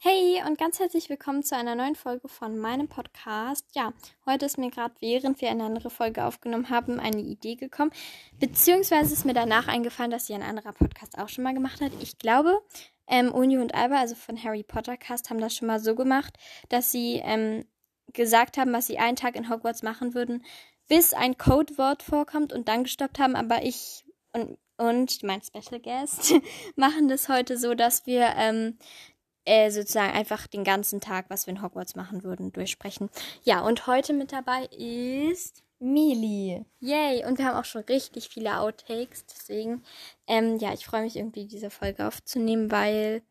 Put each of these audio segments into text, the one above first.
Hey und ganz herzlich willkommen zu einer neuen Folge von meinem Podcast. Ja, heute ist mir gerade, während wir eine andere Folge aufgenommen haben, eine Idee gekommen. Beziehungsweise ist mir danach eingefallen, dass sie ein anderer Podcast auch schon mal gemacht hat. Ich glaube, ähm, Uni und Alba, also von Harry Potter Cast, haben das schon mal so gemacht, dass sie ähm, gesagt haben, was sie einen Tag in Hogwarts machen würden, bis ein Codewort vorkommt und dann gestoppt haben. Aber ich und, und mein Special Guest machen das heute so, dass wir ähm, äh, sozusagen einfach den ganzen Tag, was wir in Hogwarts machen würden, durchsprechen. Ja, und heute mit dabei ist Mili. Yay! Und wir haben auch schon richtig viele Outtakes. Deswegen, ähm, ja, ich freue mich irgendwie, diese Folge aufzunehmen, weil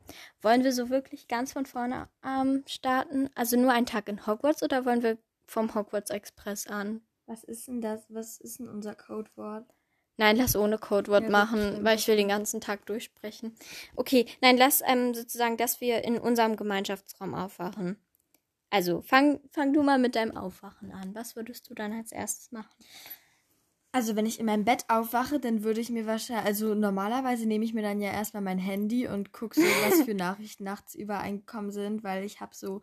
wollen wir so wirklich ganz von vorne ähm, starten? Also nur einen Tag in Hogwarts oder wollen wir vom Hogwarts Express an? Was ist denn das? Was ist denn unser Codewort? Nein, lass ohne Codewort ja, machen, weil ich will den ganzen Tag durchsprechen. Okay, nein, lass ähm, sozusagen, dass wir in unserem Gemeinschaftsraum aufwachen. Also, fang, fang du mal mit deinem Aufwachen an. Was würdest du dann als erstes machen? Also, wenn ich in meinem Bett aufwache, dann würde ich mir wahrscheinlich, also normalerweise nehme ich mir dann ja erstmal mein Handy und gucke so, was für Nachrichten nachts übereingekommen sind, weil ich habe so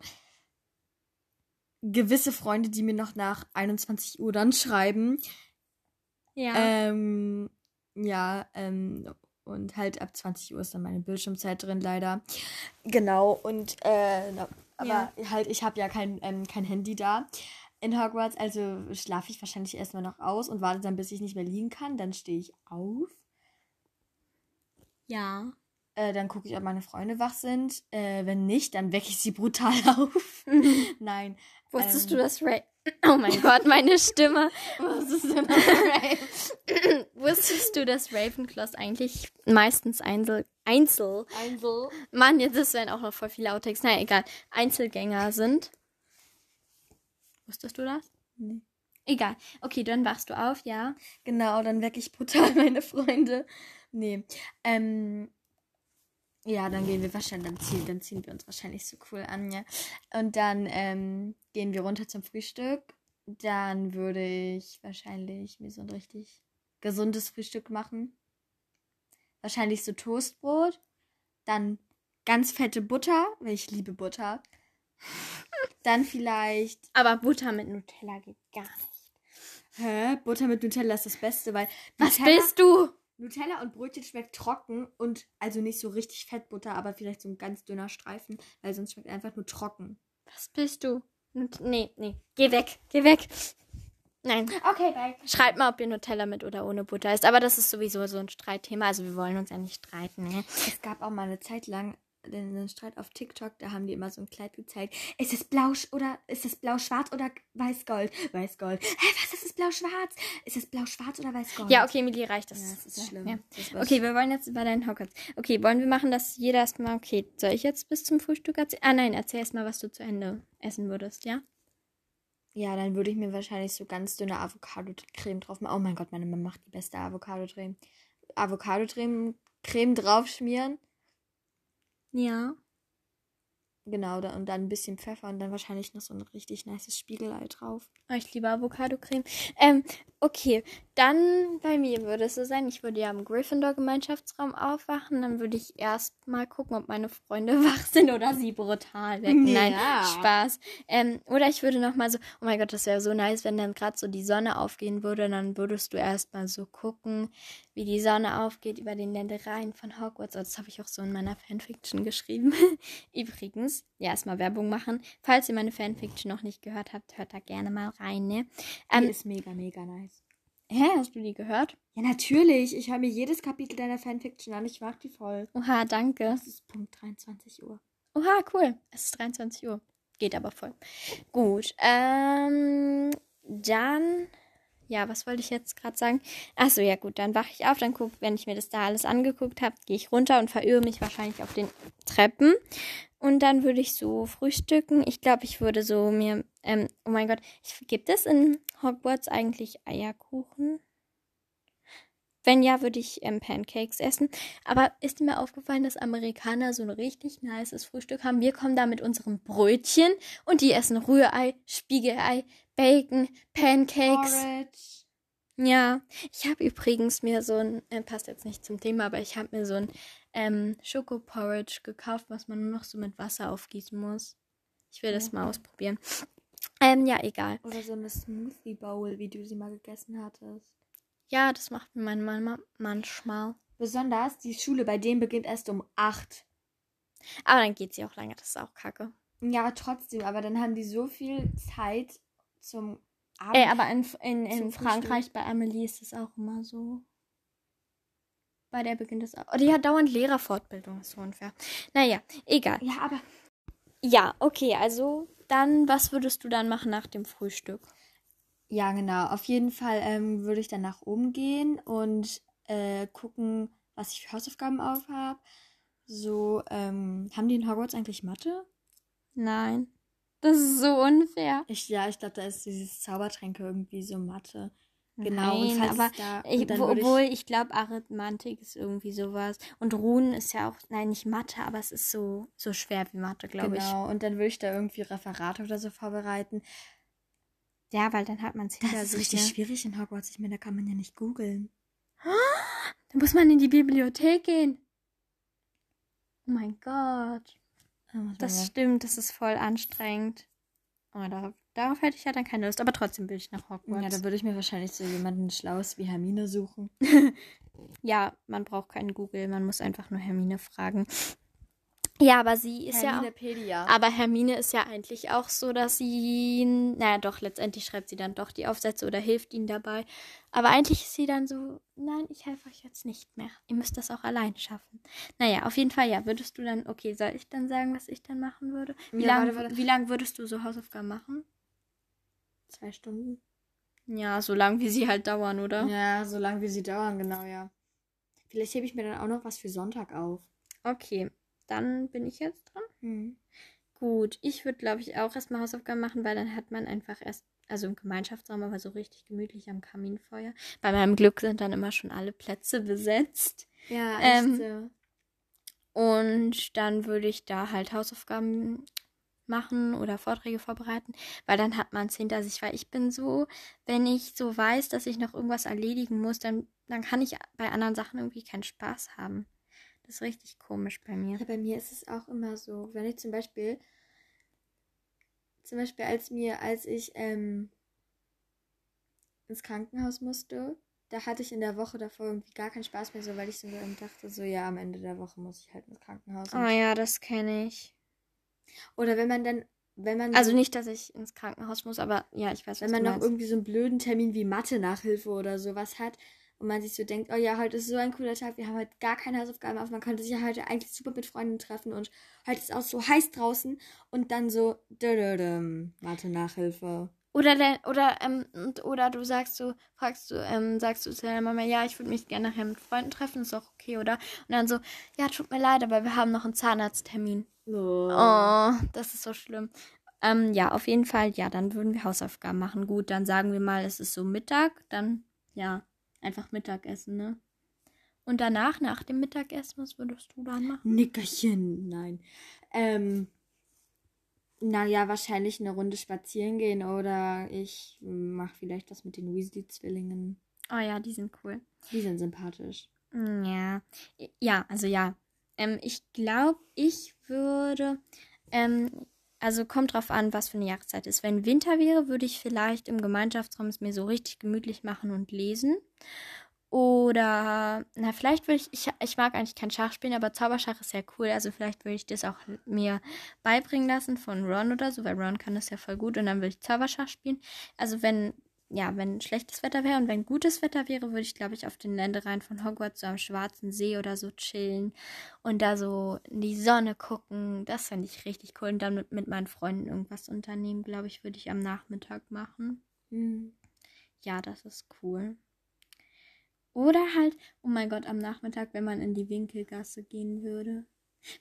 gewisse Freunde, die mir noch nach 21 Uhr dann schreiben. Ja. Ähm, ja, ähm, und halt ab 20 Uhr ist dann meine Bildschirmzeit drin, leider. Genau, und äh, aber ja. halt, ich habe ja kein, ähm, kein Handy da in Hogwarts, also schlafe ich wahrscheinlich erstmal noch aus und warte dann, bis ich nicht mehr liegen kann. Dann stehe ich auf. Ja. Äh, dann gucke ich, ob meine Freunde wach sind. Äh, wenn nicht, dann wecke ich sie brutal auf. Nein. Wusstest ähm, du, dass Ray Oh mein Gott, meine Stimme. Was ist denn Raven? Wusstest du, dass Ravenclaws eigentlich meistens Einzel... Einzel... Einzel... Mann, jetzt ist werden auch noch voll viele Outtakes. Naja, egal. Einzelgänger sind. Wusstest du das? Nee. Egal. Okay, dann wachst du auf, ja. Genau, dann wecke ich brutal meine Freunde. Nee. Ähm, ja, dann gehen wir wahrscheinlich, dann ziehen, dann ziehen wir uns wahrscheinlich so cool an, ja. Und dann ähm, gehen wir runter zum Frühstück. Dann würde ich wahrscheinlich mir so ein richtig gesundes Frühstück machen. Wahrscheinlich so Toastbrot. Dann ganz fette Butter, weil ich liebe Butter. Dann vielleicht. Aber Butter mit Nutella geht gar nicht. Hä? Butter mit Nutella ist das Beste, weil. Was Nutella, bist du? Nutella und Brötchen schmeckt trocken und also nicht so richtig Fettbutter, aber vielleicht so ein ganz dünner Streifen, weil sonst schmeckt einfach nur trocken. Was bist du? Nee, nee. Geh weg. Geh weg. Nein. Okay, bye. Schreibt mal, ob ihr Nutella mit oder ohne Butter isst. Aber das ist sowieso so ein Streitthema. Also wir wollen uns ja nicht streiten. Ne? Es gab auch mal eine Zeit lang, den Streit auf TikTok, da haben die immer so ein Kleid gezeigt. Ist es blau oder ist es blau-schwarz oder weiß-gold? Weiß-gold. Hä, was ist es blau-schwarz? Ist es blau-schwarz oder weiß-gold? Ja, okay, Mili reicht das. Ja, das ist schlimm. Ja. Das okay, wir wollen jetzt über deinen Hogwarts. Okay, wollen wir machen, dass jeder erstmal, okay, soll ich jetzt bis zum Frühstück erzählen? Ah nein, erzähl erstmal, was du zu Ende essen würdest, ja? Ja, dann würde ich mir wahrscheinlich so ganz dünne Avocado-Creme drauf machen. Oh mein Gott, meine Mama macht die beste Avocado-Creme. Avocado-Creme drauf schmieren ja. Genau, da, und dann ein bisschen Pfeffer und dann wahrscheinlich noch so ein richtig nices Spiegelei drauf. Oh, ich liebe Avocado-Creme. Ähm, okay. Dann bei mir würde es so sein, ich würde ja im Gryffindor-Gemeinschaftsraum aufwachen. Dann würde ich erst mal gucken, ob meine Freunde wach sind oder sie brutal wecken. Ja. Nein, Spaß. Ähm, oder ich würde noch mal so, oh mein Gott, das wäre so nice, wenn dann gerade so die Sonne aufgehen würde. Dann würdest du erst mal so gucken, wie die Sonne aufgeht über den Ländereien von Hogwarts. Oh, das habe ich auch so in meiner Fanfiction geschrieben. Übrigens, ja, erstmal Werbung machen. Falls ihr meine Fanfiction noch nicht gehört habt, hört da gerne mal rein, ne? Ähm, die ist mega, mega nice. Hä, hast du die gehört? Ja, natürlich. Ich höre mir jedes Kapitel deiner Fanfiction an. Ich mag die voll. Oha, danke. Es ist Punkt 23 Uhr. Oha, cool. Es ist 23 Uhr. Geht aber voll. Gut. Ähm, dann ja, was wollte ich jetzt gerade sagen? Achso, ja gut, dann wache ich auf, dann gucke, wenn ich mir das da alles angeguckt habe, gehe ich runter und verirre mich wahrscheinlich auf den Treppen. Und dann würde ich so frühstücken. Ich glaube, ich würde so mir, ähm, oh mein Gott, gibt es in Hogwarts eigentlich Eierkuchen? Wenn ja, würde ich ähm, Pancakes essen. Aber ist mir aufgefallen, dass Amerikaner so ein richtig nices Frühstück haben. Wir kommen da mit unserem Brötchen und die essen Rührei, Spiegelei, Bacon, Pancakes. Porridge. Ja, ich habe übrigens mir so ein, äh, passt jetzt nicht zum Thema, aber ich habe mir so ein ähm, Schokoporridge gekauft, was man nur noch so mit Wasser aufgießen muss. Ich will das mal ausprobieren. Ähm, ja, egal. Oder so eine Smoothie Bowl, wie du sie mal gegessen hattest. Ja, das macht mir meine Mama manchmal. Besonders die Schule bei denen beginnt erst um 8. Aber dann geht sie auch länger, das ist auch kacke. Ja, trotzdem, aber dann haben die so viel Zeit zum Abend. Ey, aber in, in, in Frankreich bei Amelie ist es auch immer so. Bei der beginnt es auch. Oh, die hat dauernd Lehrerfortbildung, ist so unfair. Naja, egal. ja, aber Ja, okay, also dann, was würdest du dann machen nach dem Frühstück? Ja, genau. Auf jeden Fall ähm, würde ich dann nach oben gehen und äh, gucken, was ich für Hausaufgaben auf habe. So, ähm, haben die in Hogwarts eigentlich Mathe? Nein. Das ist so unfair. Ich, ja, ich glaube, da ist dieses Zaubertränke irgendwie so Mathe. Genau, Nein, aber da, ich, wo, würde ich- obwohl ich glaube, Arithmetik ist irgendwie sowas. Und Runen ist ja auch, nein, nicht Mathe, aber es ist so, so schwer wie Mathe, glaube Genau, und dann würde ich da irgendwie Referate oder so vorbereiten. Ja, weil dann hat man es Das hinter ist sich. richtig ne? schwierig in Hogwarts. Ich meine, da kann man ja nicht googeln. Dann muss man in die Bibliothek gehen. Oh mein Gott. Da man Das ja- stimmt, das ist voll anstrengend. Oh, da, darauf hätte ich ja dann keine Lust. Aber trotzdem will ich nach Ja, Hogwarts. da würde ich mir wahrscheinlich so jemanden Schlaues wie Hermine suchen. Ja, man braucht keinen Google, man muss einfach nur Hermine fragen. Ja, aber sie ist ja auch. Herminepedia. Aber Hermine ist ja eigentlich auch so, dass sie. Naja, doch, letztendlich schreibt sie dann doch die Aufsätze oder hilft ihnen dabei. Aber eigentlich ist sie dann so: Nein, ich helfe euch jetzt nicht mehr. Ihr müsst das auch allein schaffen. Naja, auf jeden Fall, ja. Würdest du dann. Okay, soll ich dann sagen, was ich dann machen würde? Wie Ja, lange warte, warte. wie lang würdest du so Hausaufgaben machen? Zwei Stunden. Ja, so lang wie sie halt dauern, oder? Ja, so lange wie sie dauern, genau, ja. Vielleicht hebe ich mir dann auch noch was für Sonntag auf. Okay, dann bin ich jetzt dran. Hm. Gut, ich würde, glaube ich, auch erstmal Hausaufgaben machen, weil dann hat man einfach erst, also im Gemeinschaftsraum, aber so richtig gemütlich am Kaminfeuer. Bei meinem Glück sind dann immer schon alle Plätze besetzt. Ja, echt echt so. Und dann würde ich da halt Hausaufgaben machen oder Vorträge vorbereiten, weil dann hat man es hinter sich, weil ich bin so, wenn ich so weiß, dass ich noch irgendwas erledigen muss, dann, dann kann ich bei anderen Sachen irgendwie keinen Spaß haben. Das ist richtig komisch bei mir. Ja, bei mir ist es auch immer so, wenn ich zum Beispiel, zum Beispiel als mir, als ich ähm, ins Krankenhaus musste, da hatte ich in der Woche davor irgendwie gar keinen Spaß mehr, so weil ich so dachte, so ja, am Ende der Woche muss ich halt ins Krankenhaus. Oh ja, das kenne ich. Oder wenn man dann, wenn man Also so- nicht, dass ich ins Krankenhaus muss, aber ja, ich weiß, was wenn man noch irgendwie so einen blöden Termin wie Mathe-Nachhilfe oder sowas hat und man sich so denkt, oh ja, heute ist so ein cooler Tag, wir haben heute gar keine Hausaufgaben auf, man könnte sich ja heute eigentlich super mit Freunden treffen und heute ist auch so heiß draußen und dann so dödödüm, Mathe-Nachhilfe. Oder der, oder ähm, oder du sagst so, fragst du, ähm, sagst du zu deiner Mama, ja, ich würde mich gerne nachher mit Freunden treffen, ist auch okay, oder? Und dann so, ja, tut mir leid, aber wir haben noch einen Zahnarzttermin. Oh. Oh, das ist so schlimm. Ähm, ja, auf jeden Fall, ja, dann würden wir Hausaufgaben machen. Gut, dann sagen wir mal, es ist so Mittag, dann, ja, einfach Mittagessen, ne? Und danach, nach dem Mittagessen, was würdest du dann machen? Nickerchen, nein. Ähm, naja, wahrscheinlich eine Runde spazieren gehen oder ich mache vielleicht was mit den Weasley-Zwillingen. Oh ja, die sind cool. Die sind sympathisch. Ja, ja, also ja. Ähm, ich glaube, ich würde, ähm, also kommt drauf an, was für eine Jahreszeit ist. Wenn Winter wäre, würde ich vielleicht im Gemeinschaftsraum es mir so richtig gemütlich machen und lesen. Oder, na, vielleicht würde ich, ich, ich mag eigentlich kein Schach spielen, aber Zauberschach ist ja cool. Also vielleicht würde ich das auch mir beibringen lassen von Ron oder so, weil Ron kann das ja voll gut und dann würde ich Zauberschach spielen. Also wenn, ja, wenn schlechtes Wetter wäre und wenn gutes Wetter wäre, würde ich, glaube ich, auf den Ländereien von Hogwarts so am Schwarzen See oder so chillen und da so in die Sonne gucken. Das fände ich richtig cool. Und dann mit, mit meinen Freunden irgendwas unternehmen, glaube ich, würde ich am Nachmittag machen. Hm. Ja, das ist cool. Oder halt, oh mein Gott, am Nachmittag, wenn man in die Winkelgasse gehen würde.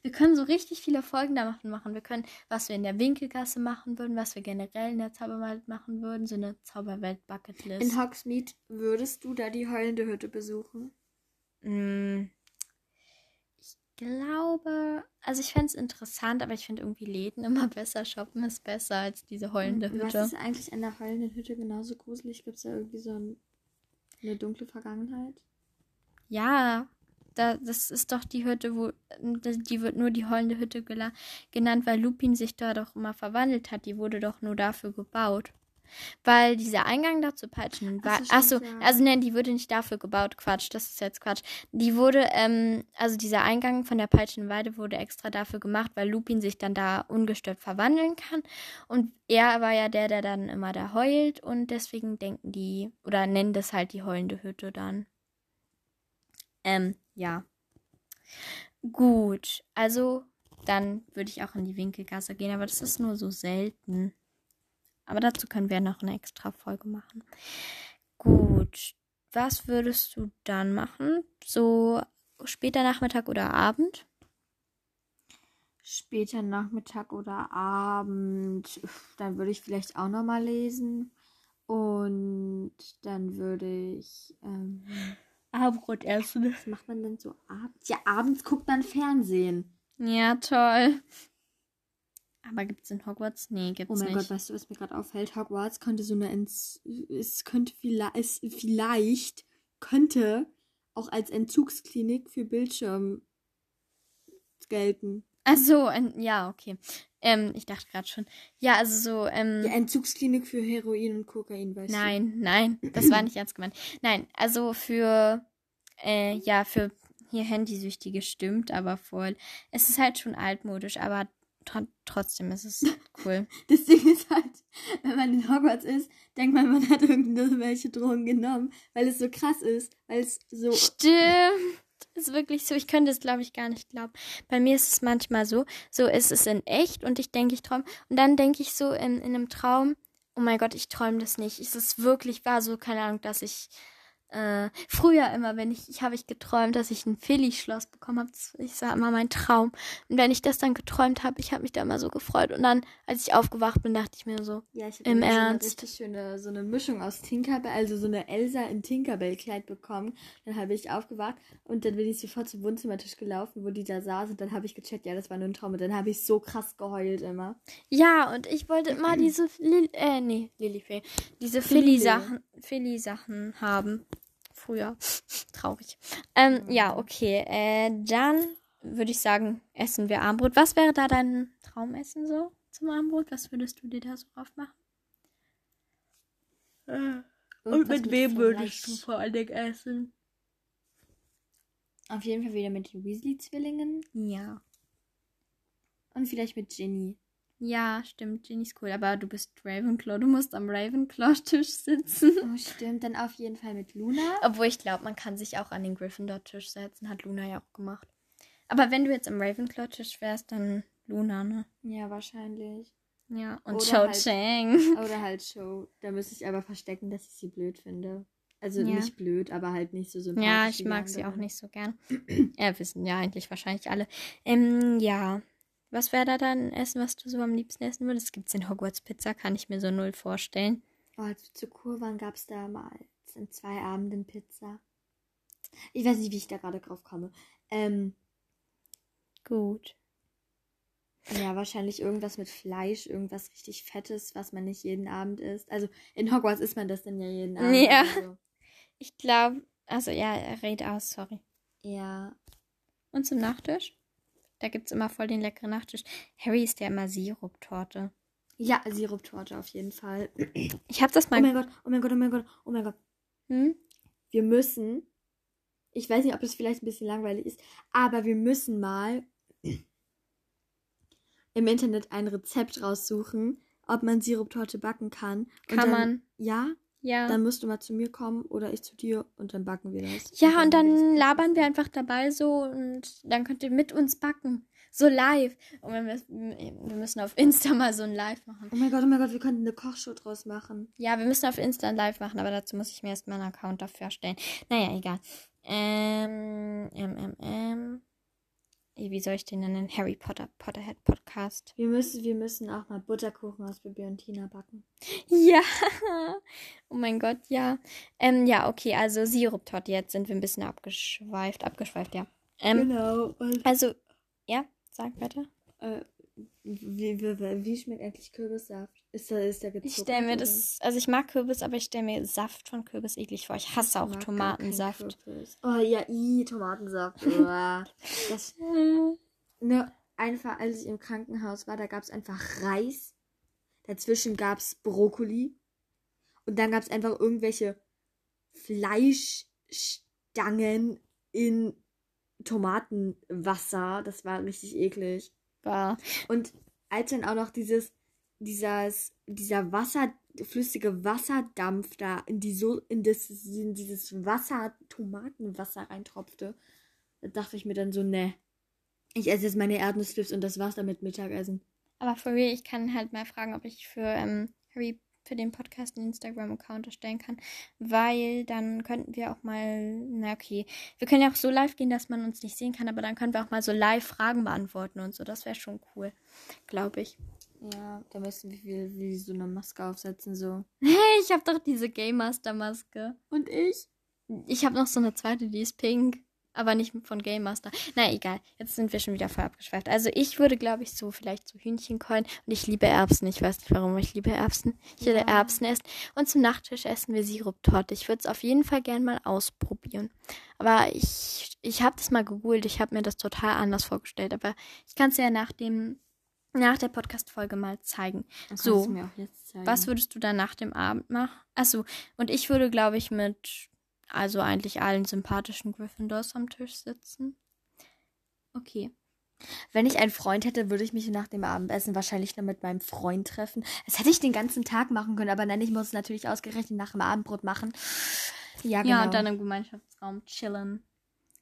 Wir können so richtig viele Folgen da machen. Wir können, was wir in der Winkelgasse machen würden, was wir generell in der Zauberwelt machen würden, so eine Zauberwelt-Bucketlist. In Hogsmeade würdest du da die heulende Hütte besuchen? Mm, Ich glaube, also ich fände es interessant, aber ich finde irgendwie Läden immer besser. Shoppen ist besser als diese heulende Und Hütte. Was ist eigentlich an der heulenden Hütte genauso gruselig? Gibt es da irgendwie so ein, eine dunkle Vergangenheit? Ja, da, das ist doch die Hütte, wo die wird nur die heulende Hütte genannt, weil Lupin sich da doch immer verwandelt hat. Die wurde doch nur dafür gebaut. Weil dieser Eingang da zu Peitschen war. Achso, ja. also nein, die wurde nicht dafür gebaut. Quatsch, das ist jetzt Quatsch. Die wurde, ähm, also dieser Eingang von der Peitschenweide wurde extra dafür gemacht, weil Lupin sich dann da ungestört verwandeln kann. Und er war ja der, der dann immer da heult. Und deswegen denken die, oder nennen das halt die heulende Hütte dann. Ähm, ja. Gut, also dann würde ich auch in die Winkelgasse gehen, aber das ist nur so selten. Aber dazu können wir noch eine extra Folge machen. Gut. Was würdest du dann machen? So später Nachmittag oder Abend? Später Nachmittag oder Abend. Dann würde ich vielleicht auch noch mal lesen. Und dann würde ich ähm, Abendbrot essen. Was macht man denn so abends? Ja, abends guckt man Fernsehen. Ja, toll. Aber gibt es in Hogwarts? Nee, gibt's nicht. Oh mein nicht. Gott, weißt du, was mir gerade auffällt? Hogwarts könnte so eine Ent es könnte vielleicht es vielleicht könnte auch als Entzugsklinik für Bildschirm gelten. Ach so, ja, okay. Ähm, ich dachte gerade schon. Ja, also so. Ähm, ja, Entzugsklinik für Heroin und Kokain, weißt nein, du? Nein, nein, das war nicht ernst gemeint. Nein, also für, äh, ja, für hier Handysüchtige stimmt, aber voll. Es ist halt schon altmodisch, aber trotzdem ist es cool. das Ding ist halt, wenn man in Hogwarts ist, denkt man, man hat irgendwelche Drogen genommen, weil es so krass ist, weil es so. Stimmt. Ist wirklich so. Ich könnte es, glaube ich, gar nicht glauben. Bei mir ist es manchmal so, so ist es in echt und ich denke, ich träume. Und dann denke ich so in, in einem Traum, oh mein Gott, ich träume das nicht. Es ist wirklich wahr, so, keine Ahnung, dass ich äh, früher immer, wenn ich, ich habe ich geträumt, dass ich ein Philly-Schloss bekommen habe. Ich sah immer mein Traum. Und wenn ich das dann geträumt habe, ich habe mich da immer so gefreut. Und dann, als ich aufgewacht bin, dachte ich mir so, ja, ich im Ernst. So eine richtig schöne, so eine Mischung aus Tinkerbell, also so eine Elsa in Tinkerbell-Kleid bekommen. Dann habe ich aufgewacht und dann bin ich sofort zum Wohnzimmertisch gelaufen, wo die da saß. Und dann habe ich gecheckt, ja, das war nur ein Traum. Und dann habe ich so krass geheult immer. Ja, und ich wollte immer diese, Lil äh, nee, Lilifee, diese Philly-Sachen, Philly-Sachen haben früher. Traurig. Ähm, ja, okay. Äh, dann würde ich sagen, essen wir Armbrot. Was wäre da dein Traumessen so zum Armbrot? Was würdest du dir da so drauf machen? Äh, und mit wem würdest du vor allen Dingen essen? Auf jeden Fall wieder mit den Weasley-Zwillingen. Ja. Und vielleicht mit Ginny. Ja, stimmt. Ginny ist cool. Aber du bist Ravenclaw. Du musst am Ravenclaw-Tisch sitzen. Oh, stimmt. Dann auf jeden Fall mit Luna. Obwohl ich glaube, man kann sich auch an den Gryffindor-Tisch setzen. Hat Luna ja auch gemacht. Aber wenn du jetzt am Ravenclaw-Tisch wärst, dann Luna, ne? Ja, wahrscheinlich. Ja, und Cho halt, Chang. Oder halt Cho. Da müsste ich aber verstecken, dass ich sie blöd finde. Also ja. nicht blöd, aber halt nicht so sympathisch. Ja, ich mag sie auch nicht so gern. ja, wissen ja eigentlich wahrscheinlich alle. Ähm, ja. Was wäre da dann Essen, was du so am liebsten essen würdest? Gibt es in Hogwarts Pizza? Kann ich mir so null vorstellen. Oh, als wir zu Kur waren, gab es da mal in zwei Abenden Pizza. Ich weiß nicht, wie ich da gerade drauf komme. Ähm, Gut. Ja, wahrscheinlich irgendwas mit Fleisch, irgendwas richtig Fettes, was man nicht jeden Abend isst. Also in Hogwarts isst man das dann ja jeden Abend. Ja. So. Ich glaube, also ja, red aus, sorry. Ja. Und zum Nachtisch? Da gibt es immer voll den leckeren Nachtisch. Harry ist ja immer Siruptorte. Ja, Siruptorte auf jeden Fall. Ich habe das mal. Oh mein Gott, oh mein Gott, oh mein Gott, oh mein Gott. Hm? Wir müssen. Ich weiß nicht, ob das vielleicht ein bisschen langweilig ist, aber wir müssen mal im Internet ein Rezept raussuchen, ob man Siruptorte backen kann. kann dann, man. Ja? Ja. Dann musst du mal zu mir kommen oder ich zu dir und dann backen wir das. Ja, und dann, und dann labern wir einfach dabei so und dann könnt ihr mit uns backen. So live. Und wir, wir müssen auf Insta mal so ein Live machen. Oh mein Gott, oh mein Gott, wir könnten eine Kochshow draus machen. Ja, wir müssen auf Insta ein Live machen, aber dazu muss ich mir erstmal einen Account dafür erstellen. Naja, egal. Ähm, ähm, ähm, ähm wie soll ich den nennen? Harry Potter Potterhead Podcast. Wir müssen, wir müssen auch mal Butterkuchen aus Bibi und Tina backen. Ja. Oh mein Gott, ja. Ähm, ja, okay, also Sirup-Torte. Jetzt sind wir ein bisschen abgeschweift. Abgeschweift, ja. Ähm, genau. also, ja, sag weiter. Äh, Wie, wie, wie schmeckt eigentlich Kürbissaft? Ist da, ist der gezuckert? Ich stelle mir das, also ich mag Kürbis, aber ich stelle mir Saft von Kürbis eklig vor. Ich hasse auch mag gar Tomatensaft. Oh ja, i, Tomatensaft. Uah. das, ne, einfach, als ich im Krankenhaus war, da gab es einfach Reis. Dazwischen gab es Brokkoli. Und dann gab es einfach irgendwelche Fleischstangen in Tomatenwasser. Das war richtig eklig. War. Und als dann auch noch dieses, dieses, dieser Wasser, flüssige Wasserdampf da in die so in das in dieses Wasser, Tomatenwasser reintropfte, da dachte ich mir dann so, ne. Ich esse jetzt meine Erdnussflips und das war's damit Mittagessen. Aber for real, ich kann halt mal fragen, ob ich für ähm, Harry für den Podcast einen Instagram-Account erstellen kann, weil dann könnten wir auch mal, na okay, wir können ja auch so live gehen, dass man uns nicht sehen kann, aber dann können wir auch mal so live Fragen beantworten und so. Das wäre schon cool, glaube ich. Ja, da müssen wir wie, wie so eine Maske aufsetzen, so. Hey, ich habe doch diese Game Master Maske. Und ich? Ich habe noch so eine zweite, die ist pink. Aber nicht von Game Master. Na egal, jetzt sind wir schon wieder voll abgeschweift. Also ich würde, glaube ich, so vielleicht so Hühnchenkeulen. Und ich liebe Erbsen. Ich weiß nicht warum, ich liebe Erbsen. Ich würde Ja. Erbsen essen. Und zum Nachtisch essen wir Siruptorte. Ich würde es auf jeden Fall gern mal ausprobieren. Aber ich, ich habe das mal gegoogelt. Ich habe mir das total anders vorgestellt. Aber ich kann es ja nach dem, nach der Podcast-Folge mal zeigen. So. mir auch jetzt zeigen. Was würdest du dann nach dem Abend machen? Achso, und ich würde, glaube ich, mit, also eigentlich allen sympathischen Gryffindors am Tisch sitzen. Okay. Wenn ich einen Freund hätte, würde ich mich nach dem Abendessen wahrscheinlich nur mit meinem Freund treffen. Das hätte ich den ganzen Tag machen können, aber nein, ich muss es natürlich ausgerechnet nach dem Abendbrot machen. Ja, genau. Ja, und dann im Gemeinschaftsraum chillen.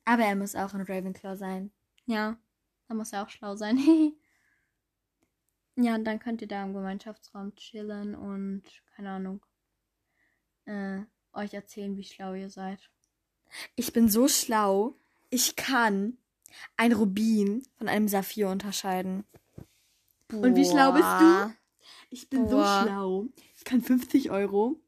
aber er muss auch ein Ravenclaw sein. Ja, da muss er auch schlau sein. ja, und dann könnt ihr da im Gemeinschaftsraum chillen und, keine Ahnung, äh, euch erzählen, wie schlau ihr seid. Ich bin so schlau, ich kann ein Rubin von einem Saphir unterscheiden. Und wie schlau bist du? Boah. Ich bin Boah. so schlau. Ich kann 50 Euro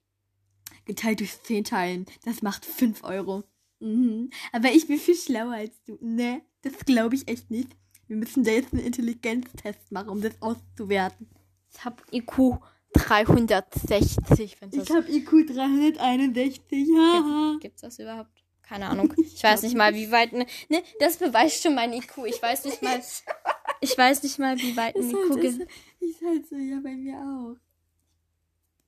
geteilt durch 10 teilen. Das macht 5 Euro. Mhm. Aber ich bin viel schlauer als du. Ne, das glaube ich echt nicht. Wir müssen da jetzt einen Intelligenztest machen, um das auszuwerten. Ich hab IQ 360, wenn Ich habe IQ 361. Haha. Gibt's das überhaupt? Keine Ahnung. Ich weiß nicht mal, wie weit. Ne, ne, das beweist schon mein IQ. Ich weiß nicht mal. Ich weiß nicht mal, wie weit ein IQ halt, geht. ist halt so, ja, bei mir auch.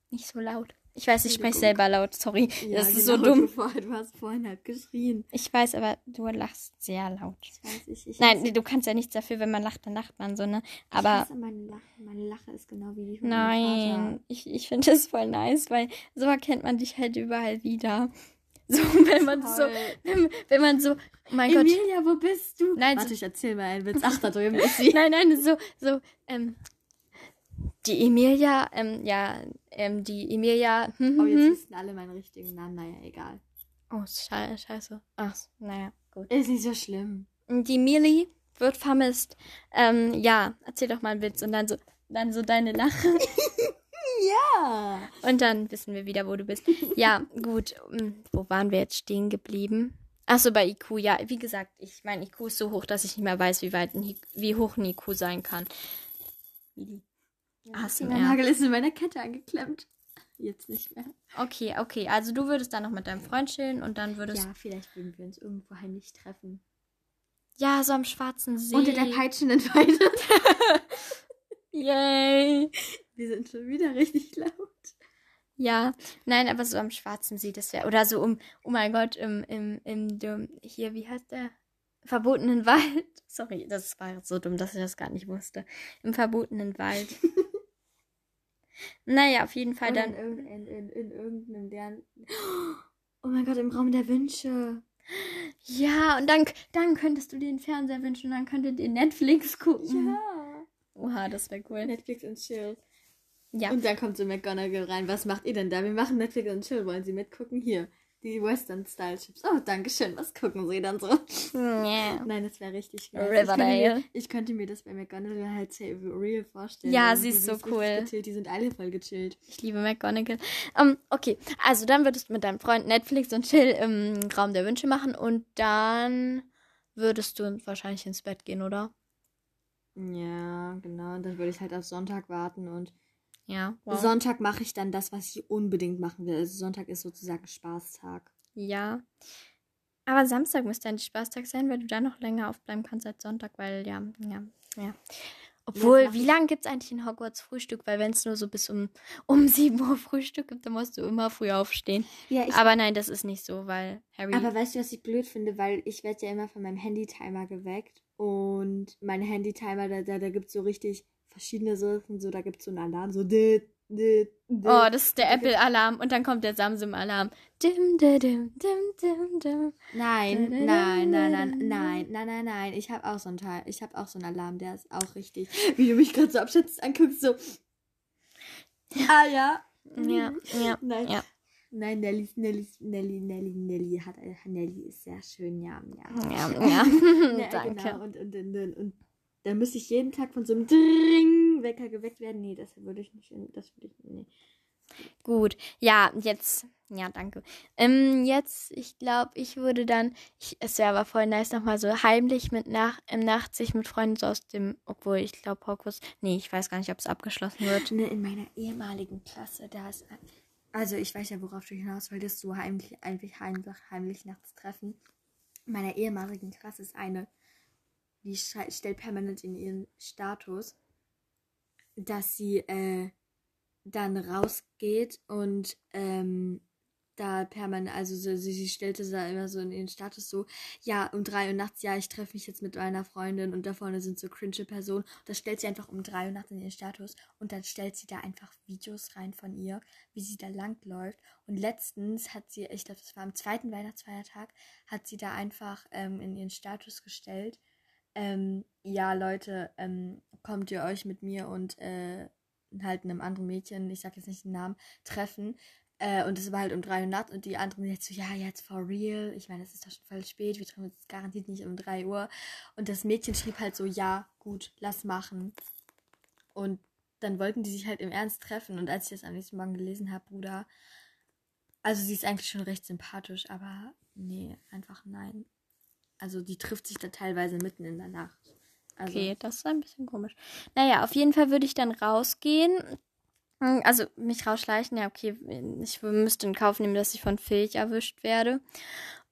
Nicht so laut. Ich weiß, ich spreche selber laut. Sorry. das ist so genau, dumm. Du, du hast vorhin halt geschrien. Ich weiß, aber du lachst sehr laut. Ich weiß, ich, ich Nein, du kannst ja nichts dafür, wenn man lacht, dann lacht man so, ne? ich Aber hasse meine Lache. Meine Lache ist genau wie die von nein, ich, ich finde das voll nice, weil so erkennt man dich halt überall wieder. So, wenn man so, Toll. wenn, wenn man so, oh mein Gott. Emilia, wo bist du? Nein, Warte, so- ich erzähl mal einen Witz. Ach, da drüben ist sie. Nein, nein, so, so, ähm, die Emilia, ähm, ja, ähm, die Emilia, hm, Oh, hm, jetzt hm. wissen alle meinen richtigen Namen. Naja, egal. oh, scheiße, scheiße. Ach, naja, gut. Ist nicht so schlimm. Die Mili wird vermisst. Ähm, ja, erzähl doch mal einen Witz und dann so, dann so deine Lache Ja. und dann wissen wir wieder, wo du bist. Ja, gut, ähm, wo waren wir jetzt stehen geblieben? Ach so, bei IQ, ja, wie gesagt, ich mein IQ ist so hoch, dass ich nicht mehr weiß, wie weit, ein wie hoch ein IQ sein kann. Mili. ASMR. Mein Nagel ist in meiner Kette angeklemmt. Jetzt nicht mehr. Okay, okay. Also du würdest dann noch mit deinem Freund chillen und dann würdest Ja, vielleicht würden wir uns irgendwo heimlich treffen. ja so am Schwarzen See. Unter der peitschenden Weide. Yay. Wir sind schon wieder richtig laut. Ja, nein, aber so am Schwarzen See, das wäre oder so um, oh mein Gott, im im im dem, hier wie heißt der verbotenen Wald. Sorry, das war so dumm, dass ich das gar nicht wusste. Im verbotenen Wald. naja, auf jeden Fall Oder dann. in, in, in, in irgendeinem deren. Oh mein Gott, im Raum der Wünsche. Ja, und dann dann könntest du dir den Fernseher wünschen, dann könntet ihr Netflix gucken. Ja. Oha, das wäre cool. Netflix und Chill. Ja. Und dann kommt so McGonagall rein. Was macht ihr denn da? Wir machen Netflix und Chill. Wollen Sie mitgucken? Hier. Die Western-Style-Chips. Oh, danke schön. Was gucken Sie dann so? Ja. Nein, das wäre richtig geil. Riverdale. Ich könnte, mir, ich könnte mir das bei McGonagall halt sehr real vorstellen. Ja, Und sie ist so cool. Gechillt. Die sind alle voll gechillt. Ich liebe McGonagall. Ähm, okay, also dann würdest du mit deinem Freund Netflix und Chill im Raum der Wünsche machen und dann würdest du wahrscheinlich ins Bett gehen, oder? Ja, genau. Und dann würde ich halt auf Sonntag warten und Ja, Sonntag mache ich dann das, was ich unbedingt machen will. Also Sonntag ist sozusagen Spaßtag. Ja. Aber Samstag müsste ein Spaßtag sein, weil du da noch länger aufbleiben kannst als Sonntag, weil ja, ja, ja. Obwohl, wie lange gibt es eigentlich in Hogwarts Frühstück? Weil wenn es nur so bis um, um 7 Uhr Frühstück gibt, dann musst du immer früh aufstehen. Ja, ich, Aber nein, das ist nicht so, weil Harry. aber weißt du, was ich blöd finde? Weil ich werde ja immer von meinem Handy-Timer geweckt. Und mein Handy-Timer, da, da, da gibt es so richtig verschiedene Sachen. So, da gibt es so einen Alarm, so dit, dit, dit. oh, das ist der Apple-Alarm und dann kommt der Samsung-Alarm. Dim, dim, dim, dim, dim, dim. Nein, nein, nein, nein, nein, nein, nein, nein. Ich habe auch so einen Teil. Ich habe auch so einen Alarm, der ist auch richtig. Wie du mich gerade so abschätzt anguckst, so. Ah ja. Ja, ja, Nein. ja. Nein, Nelly, Nelly, Nelly, Nelly, Nelly hat, Nelly ist sehr schön, ja, ja. Ja, ja. Ja, Danke. Genau. Und, und, und, und, und dann müsste ich jeden Tag von so einem Dring-Wecker geweckt werden. Nee, das würde ich nicht, das würde ich, nee. Gut, ja, jetzt, ja, danke. Ähm, jetzt, ich glaube, ich würde dann, ich, es wäre aber voll nice, nochmal so heimlich mit nach, im Nacht sich mit Freunden so aus dem, obwohl ich glaube, Hogwarts, nee, ich weiß gar nicht, ob es abgeschlossen wird. Ne, in meiner ehemaligen Klasse, da ist, also ich weiß ja, worauf du hinaus wolltest, so heimlich, einfach heimlich, heimlich nachts treffen. In meiner ehemaligen Klasse ist eine, die schrei- stellt permanent in ihren Status, dass sie äh, dann rausgeht und ähm, da permanent, also so, sie, sie stellte da immer so in ihren Status so, ja, um drei Uhr nachts, ja, ich treffe mich jetzt mit meiner Freundin und da vorne sind so cringe Personen. Das stellt sie einfach um drei Uhr nachts in ihren Status und dann stellt sie da einfach Videos rein von ihr, wie sie da langläuft. Und letztens hat sie, ich glaube, das war am zweiten Weihnachtsfeiertag, hat sie da einfach ähm, in ihren Status gestellt, ähm, ja, Leute, ähm, kommt ihr euch mit mir und äh, halt einem anderen Mädchen, ich sag jetzt nicht den Namen, treffen. Äh, und es war halt um drei Uhr nachts und die anderen jetzt so, ja, jetzt for real. Ich meine, es ist doch schon voll spät, wir treffen uns garantiert nicht um drei Uhr. Und das Mädchen schrieb halt so, ja, gut, lass machen. Und dann wollten die sich halt im Ernst treffen. Und als ich das am nächsten Morgen gelesen habe, Bruder, also sie ist eigentlich schon recht sympathisch, aber nee, einfach nein. Also die trifft sich da teilweise mitten in der Nacht. Also, Okay, das ist ein bisschen komisch. Naja, auf jeden Fall würde ich dann rausgehen. Hm, Also mich rausschleichen, ja, okay, ich müsste in Kauf nehmen, dass ich von Filch erwischt werde.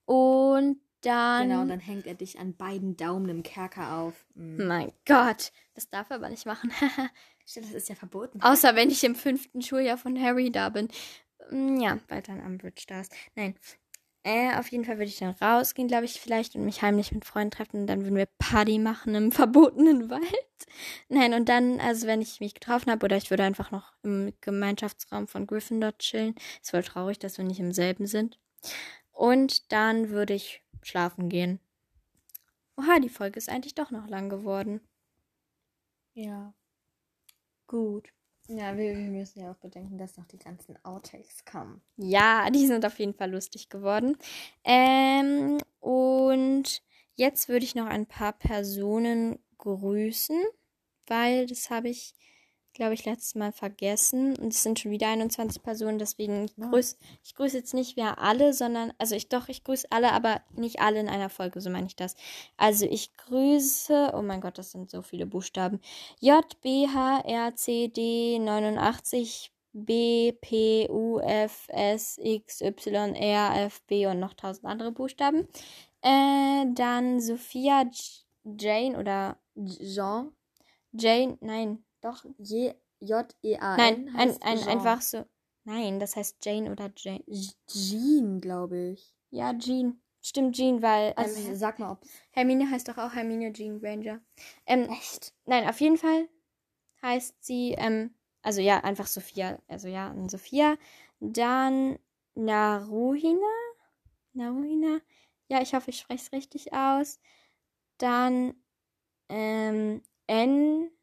Und dann. Genau, und dann hängt er dich an beiden Daumen im Kerker auf. Mhm. Mein Gott, das darf er aber nicht machen. Stimmt, Das ist ja verboten. Außer wenn ich im fünften Schuljahr von Harry da bin. Mm, Ja, weil dann am Bridge da ist. Nein. Äh, auf jeden Fall würde ich dann rausgehen, glaube ich, vielleicht und mich heimlich mit Freunden treffen. Und dann würden wir Party machen im verbotenen Wald. Nein, und dann, also wenn ich mich getroffen habe, oder ich würde einfach noch im Gemeinschaftsraum von Gryffindor chillen. Ist voll traurig, dass wir nicht im selben sind. Und dann würde ich schlafen gehen. Oha, die Folge ist eigentlich doch noch lang geworden. Ja. Gut. Ja, wir, wir müssen ja auch bedenken, dass noch die ganzen Outtakes kommen. Ja, die sind auf jeden Fall lustig geworden. Ähm, und jetzt würde ich noch ein paar Personen grüßen, weil das habe ich, glaube ich, letztes Mal vergessen. Und es sind schon wieder 21 Personen, deswegen ich grüße ich grüße jetzt nicht mehr alle, sondern, also ich doch, ich grüße alle, aber nicht alle in einer Folge, so meine ich das. Also ich grüße, oh mein Gott, das sind so viele Buchstaben. J, B, H, R, C, D, 89, B, P, U, F, S, X, Y, R, F, B und noch tausend andere Buchstaben. Äh, dann Sophia, J Jane oder Jean. Jane, nein, doch. J, J, E, A, Nein, N ein, ein, Jean. einfach so. Nein, das heißt Jane oder Jane. Jean, glaube ich. Ja, Jean. Stimmt, Jean, weil Also ähm, sag mal, ob Hermine heißt doch auch Hermine Jean Granger. Ähm, echt. Nein, auf jeden Fall heißt sie, ähm, also ja, einfach Sophia, also ja, Sophia. Dann Naruhina. Naruhina. Ja, ich hoffe, ich spreche es richtig aus. Dann ähm,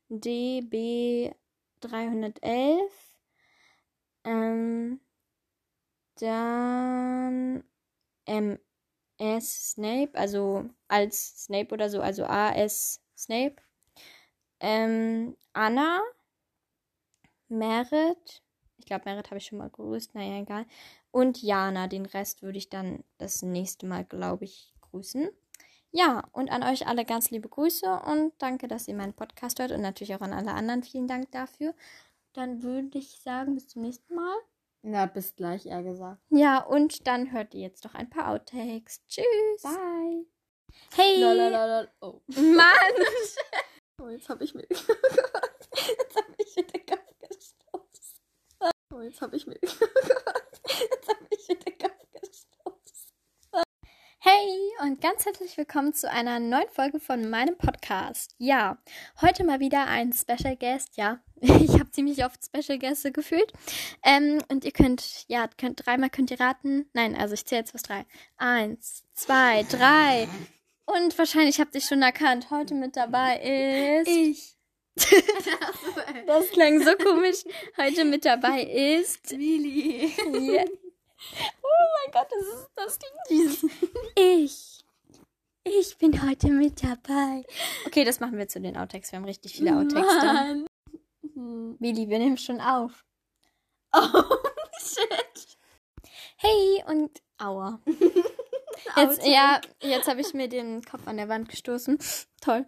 NDB 311. Ähm, dann MS Snape, also als Snape oder so, also AS Snape. Ähm, Anna, Merit, ich glaube, Merit habe ich schon mal grüßt, naja, egal. Und Jana, den Rest würde ich dann das nächste Mal, glaube ich, grüßen. Ja, und an euch alle ganz liebe Grüße und danke, dass ihr meinen Podcast hört und natürlich auch an alle anderen vielen Dank dafür. Dann würde ich sagen, bis zum nächsten Mal. Na, bis gleich, eher gesagt. Ja, und dann hört ihr jetzt noch ein paar Outtakes. Tschüss. Bye. Hey. Lalalala. Oh. Mann. oh, jetzt habe ich mir. jetzt habe ich mir den Kopf gestoßen. Oh, jetzt habe ich mir. jetzt habe ich mir den Kopf gestoßen. Hey und ganz herzlich willkommen zu einer neuen Folge von meinem Podcast. Ja, heute mal wieder ein Special Guest. Ja, ich habe ziemlich oft Special Gäste gefühlt. Ähm, und ihr könnt, ja, könnt dreimal könnt ihr raten. Nein, also ich zähle jetzt bis drei. Eins, zwei, drei. Und wahrscheinlich habt ihr schon erkannt, heute mit dabei ist. Ich. Das klang so komisch. Heute mit dabei ist. Willi. Ja. Oh mein Gott, das, ist, das klingt süß. Ich. Ich bin heute mit dabei. Okay, das machen wir zu den Outtakes. Wir haben richtig viele Outtakes. Mann. Willi, wir nehmen schon auf. Oh, shit. Hey und aua. Jetzt, ja, jetzt habe ich mir den Kopf an der Wand gestoßen. Toll.